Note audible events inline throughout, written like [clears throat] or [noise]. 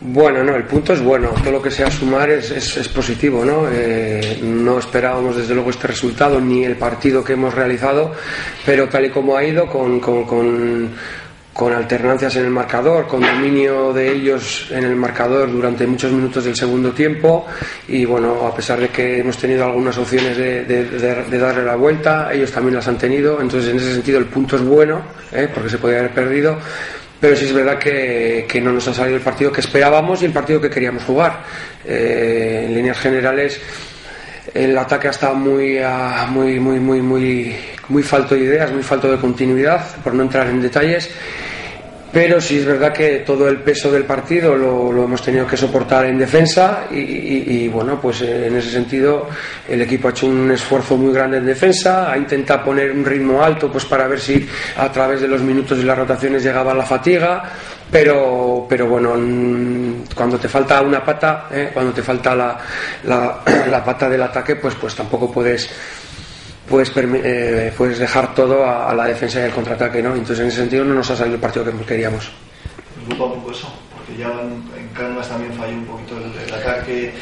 Bueno, no, el punto es bueno. Todo lo que sea sumar es, es, positivo, ¿no? Eh, no esperábamos desde luego este resultado ni el partido que hemos realizado, pero tal y como ha ido, con, con, alternancias en el marcador, con dominio de ellos en el marcador durante muchos minutos del segundo tiempo y bueno, a pesar de que hemos tenido algunas opciones de darle la vuelta, ellos también las han tenido, entonces en ese sentido el punto es bueno, ¿eh? porque se podía haber perdido pero sí es verdad que, no nos ha salido el partido que esperábamos y el partido que queríamos jugar. Eh, en líneas generales, el ataque ha estado muy, uh, muy, muy, muy, muy, muy falto de ideas, muy falto de continuidad, por no entrar en detalles. Pero sí es verdad que todo el peso del partido lo, hemos tenido que soportar en defensa y, bueno, pues eh, en ese sentido el equipo ha hecho un esfuerzo muy grande en defensa, ha intentado poner un ritmo alto pues para ver si a través de los minutos y las rotaciones llegaba la fatiga, pero, pero bueno, cuando te falta una pata, eh, cuando te falta la, la, [clears throat] la pata del ataque, pues, pues tampoco puedes puedes, eh, puedes dejar todo a, a, la defensa y al contraataque, ¿no? Entonces en ese sentido no nos ha salido el partido que queríamos. ¿Me preocupa un poco eso? Porque ya en, en también falló un poquito el, el ataque.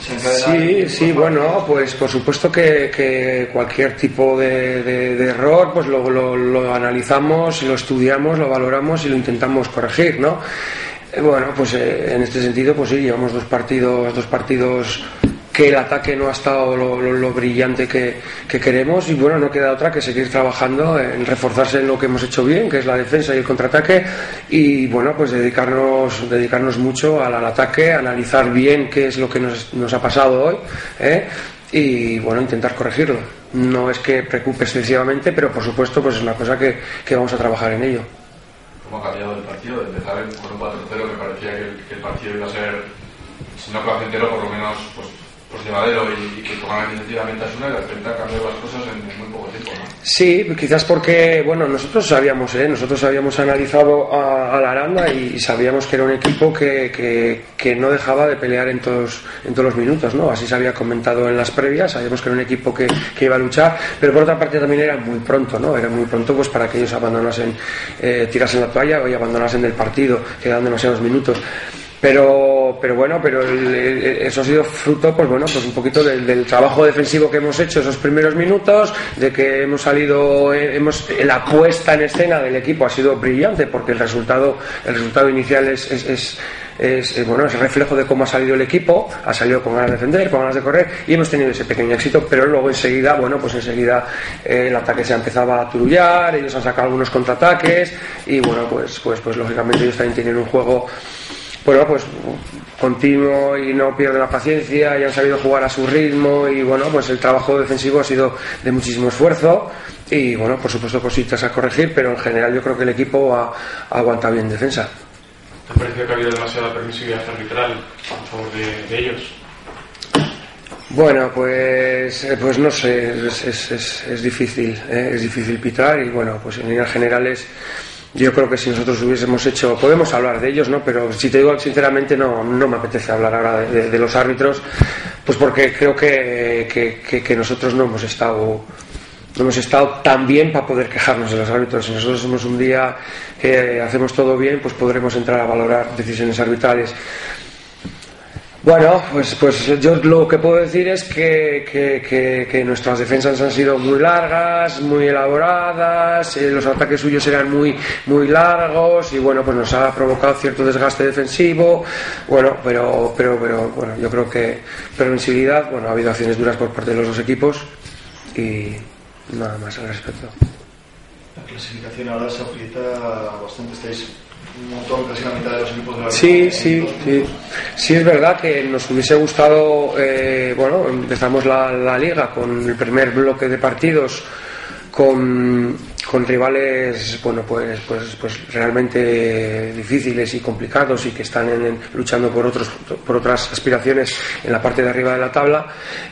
Sí, sí, bueno, pues por supuesto que, que cualquier tipo de, de, de, error, pues lo, lo, lo analizamos, lo estudiamos, lo valoramos y lo intentamos corregir, ¿no? Eh, bueno, pues eh, en este sentido, pues sí, llevamos dos partidos, dos partidos que el ataque no ha estado lo, lo, lo brillante que, que, queremos y bueno, no queda otra que seguir trabajando en reforzarse en lo que hemos hecho bien, que es la defensa y el contraataque y bueno, pues dedicarnos, dedicarnos mucho al, ataque, analizar bien qué es lo que nos, nos ha pasado hoy ¿eh? y bueno, intentar corregirlo. No es que preocupe excesivamente, pero por supuesto pues es una cosa que, vamos a trabajar en ello. ¿Cómo ha cambiado el partido? Empezar con un 4-0 que parecía que el, que el partido iba a ser, si no placentero, por lo menos pues, pues llevadero y, y que tomaran iniciativamente a Asuna y de las cosas en, muy poco tiempo, ¿no? Sí, quizás porque, bueno, nosotros sabíamos, ¿eh? nosotros habíamos analizado a, la Aranda y, sabíamos que era un equipo que, que, que, no dejaba de pelear en todos, en todos los minutos, ¿no? Así se había comentado en las previas, sabíamos que era un equipo que, que iba a luchar, pero por otra parte también era muy pronto, ¿no? Era muy pronto pues para que ellos abandonasen, eh, tirasen la toalla y abandonasen del partido, quedan demasiados minutos pero pero bueno pero el, eso ha sido fruto pues bueno pues un poquito del, del, trabajo defensivo que hemos hecho esos primeros minutos de que hemos salido eh, hemos la puesta en escena del equipo ha sido brillante porque el resultado el resultado inicial es, es, es es, bueno, es reflejo de cómo ha salido el equipo, ha salido con ganas de defender, con ganas de correr y hemos tenido ese pequeño éxito, pero luego enseguida, bueno, pues enseguida eh, el ataque se empezaba a turullar, ellos han sacado algunos contraataques y bueno, pues, pues, pues lógicamente ellos también tienen un juego bueno, pues continuo y no pierden la paciencia y han sabido jugar a su ritmo y bueno, pues el trabajo defensivo ha sido de muchísimo esfuerzo y bueno, por supuesto cositas a corregir, pero en general yo creo que el equipo ha, ha aguantado bien defensa. ¿Te parece que ha habido demasiada permisividad arbitral a favor de, de ellos? Bueno, pues, pues no sé, es, es, es, es difícil, ¿eh? es difícil pitar y bueno, pues en líneas generales yo creo que si nosotros hubiésemos hecho, podemos hablar de ellos, ¿no? Pero si te digo sinceramente, no, no me apetece hablar ahora de, los árbitros, pues porque creo que, que, que, que, nosotros no hemos estado no hemos estado tan bien para poder quejarnos de los árbitros. Si nosotros somos un día que hacemos todo bien, pues podremos entrar a valorar decisiones arbitrales. Bueno, pues, pues yo lo que puedo decir es que, que, nuestras defensas han sido muy largas, muy elaboradas, eh, los ataques suyos eran muy, muy largos y bueno, pues nos ha provocado cierto desgaste defensivo. Bueno, pero, pero, pero bueno, yo creo que previsibilidad, bueno, ha habido acciones duras por parte de los dos equipos y nada más al respecto. La clasificación ahora se aprieta bastante, estáis un montón, casi la mitad de los equipos de la Sí, sí, sí. Sí, es verdad que nos hubiese gustado, eh, bueno, empezamos la, la, liga con el primer bloque de partidos con, con rivales bueno pues pues pues realmente difíciles y complicados y que están en- luchando por otros por otras aspiraciones en la parte de arriba de la tabla.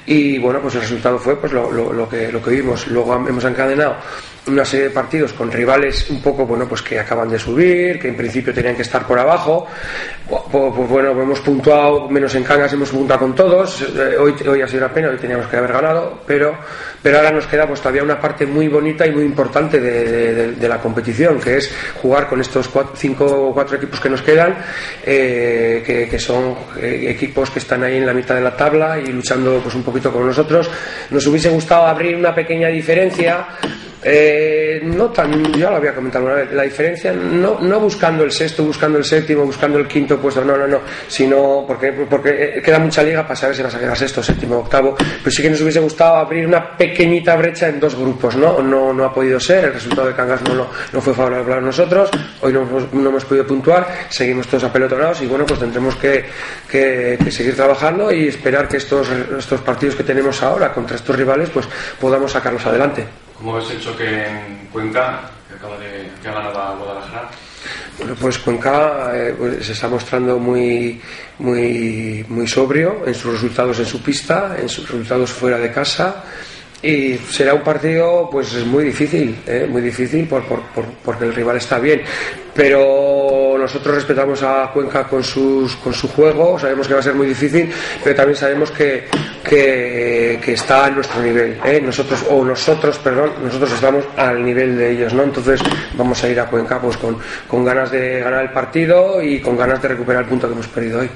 Y bueno pues el resultado fue pues lo, lo- lo que lo que vimos. Luego hemos encadenado una serie de partidos con rivales un poco bueno pues que acaban de subir que en principio tenían que estar por abajo. Pues, bueno hemos puntuado menos en Cangas hemos puntuado con todos. Eh, hoy hoy ha sido una pena hoy teníamos que haber ganado pero pero ahora nos queda pues todavía una parte muy bonita y muy importante de la competición que es jugar con estos cuatro, cinco o cuatro equipos que nos quedan eh, que, que son eh, equipos que están ahí en la mitad de la tabla y luchando pues un poquito con nosotros. Nos hubiese gustado abrir una pequeña diferencia eh, no tan, ya lo había comentado una vez, la diferencia no, no buscando el sexto, buscando el séptimo, buscando el quinto puesto, no, no, no, sino porque, porque queda mucha liga para saber si vas a quedar sexto, séptimo, octavo, pero sí que nos hubiese gustado abrir una pequeñita brecha en dos grupos, ¿no? No, no ha podido ser, el resultado de Cangas no, lo- no fue favorable para nosotros, hoy no, hemos- no hemos podido puntuar, seguimos todos apelotonados y bueno, pues tendremos que, que- que seguir trabajando y esperar que estos, estos partidos que tenemos ahora contra estos rivales, pues podamos sacarlos adelante. ¿Cómo ves el choque en Cuenca, que acaba de que ha ganado a Guadalajara? Bueno, pues Cuenca eh, pues, se está mostrando muy, muy, muy sobrio en sus resultados en su pista, en sus resultados fuera de casa. Y será un partido pues muy difícil, eh, muy difícil por, por- por- porque el rival está bien. Pero nosotros respetamos a Cuenca con, sus, con su juego, sabemos que va a ser muy difícil, pero también sabemos que, que, está a nuestro nivel. eh. Nosotros, o nosotros, perdón, nosotros estamos al nivel de ellos, ¿no? Entonces vamos a ir a Cuenca pues con, con ganas de ganar el partido y con ganas de recuperar el punto que hemos perdido hoy.